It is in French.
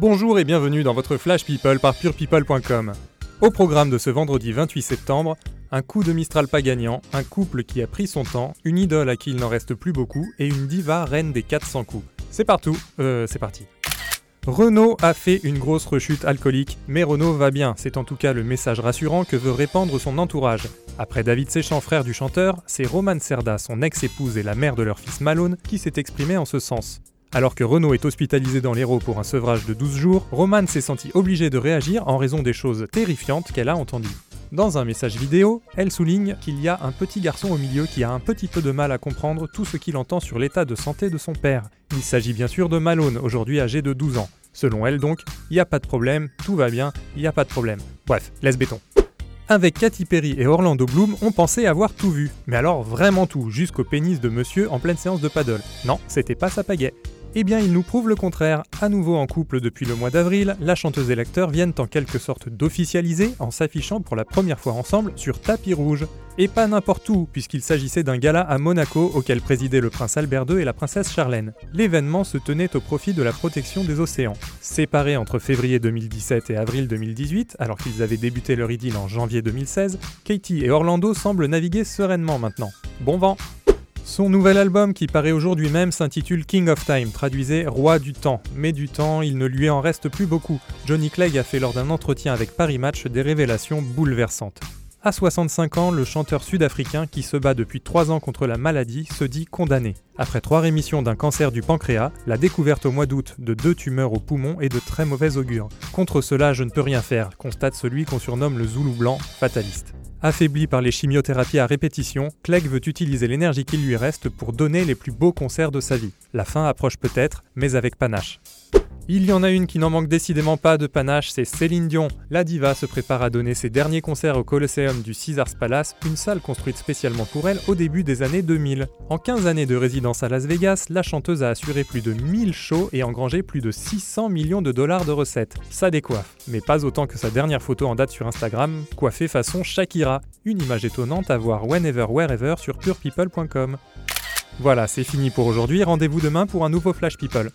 Bonjour et bienvenue dans votre Flash People par purepeople.com. Au programme de ce vendredi 28 septembre, un coup de Mistral pas gagnant, un couple qui a pris son temps, une idole à qui il n'en reste plus beaucoup et une diva reine des 400 coups. C'est partout, euh, c'est parti. Renault a fait une grosse rechute alcoolique, mais Renault va bien, c'est en tout cas le message rassurant que veut répandre son entourage. Après David Séchant, frère du chanteur, c'est Roman Serda, son ex-épouse et la mère de leur fils Malone, qui s'est exprimé en ce sens. Alors que Renault est hospitalisé dans l'Hérault pour un sevrage de 12 jours, Roman s'est senti obligée de réagir en raison des choses terrifiantes qu'elle a entendues. Dans un message vidéo, elle souligne qu'il y a un petit garçon au milieu qui a un petit peu de mal à comprendre tout ce qu'il entend sur l'état de santé de son père. Il s'agit bien sûr de Malone, aujourd'hui âgé de 12 ans. Selon elle donc, il n'y a pas de problème, tout va bien, il n'y a pas de problème. Bref, laisse béton. Avec Katy Perry et Orlando Bloom, on pensait avoir tout vu. Mais alors vraiment tout, jusqu'au pénis de monsieur en pleine séance de paddle. Non, c'était pas sa pagaie. Eh bien, il nous prouve le contraire. À nouveau en couple depuis le mois d'avril, la chanteuse et l'acteur viennent en quelque sorte d'officialiser en s'affichant pour la première fois ensemble sur tapis rouge. Et pas n'importe où, puisqu'il s'agissait d'un gala à Monaco auquel présidaient le prince Albert II et la princesse Charlène. L'événement se tenait au profit de la protection des océans. Séparés entre février 2017 et avril 2018, alors qu'ils avaient débuté leur idylle en janvier 2016, Katie et Orlando semblent naviguer sereinement maintenant. Bon vent son nouvel album qui paraît aujourd'hui même s'intitule King of Time, traduisait Roi du temps. Mais du temps, il ne lui en reste plus beaucoup. Johnny Clegg a fait lors d'un entretien avec Paris Match des révélations bouleversantes. À 65 ans, le chanteur sud-africain qui se bat depuis 3 ans contre la maladie se dit condamné. Après 3 rémissions d'un cancer du pancréas, la découverte au mois d'août de deux tumeurs au poumon est de très mauvais augure. Contre cela, je ne peux rien faire, constate celui qu'on surnomme le Zoulou blanc, fataliste. Affaibli par les chimiothérapies à répétition, Clegg veut utiliser l'énergie qui lui reste pour donner les plus beaux concerts de sa vie. La fin approche peut-être, mais avec panache. Il y en a une qui n'en manque décidément pas de panache, c'est Céline Dion. La diva se prépare à donner ses derniers concerts au Colosseum du Caesars Palace, une salle construite spécialement pour elle au début des années 2000. En 15 années de résidence à Las Vegas, la chanteuse a assuré plus de 1000 shows et engrangé plus de 600 millions de dollars de recettes. Ça décoiffe, mais pas autant que sa dernière photo en date sur Instagram, coiffée façon Shakira. Une image étonnante à voir whenever, wherever sur purepeople.com. Voilà, c'est fini pour aujourd'hui, rendez-vous demain pour un nouveau Flash People.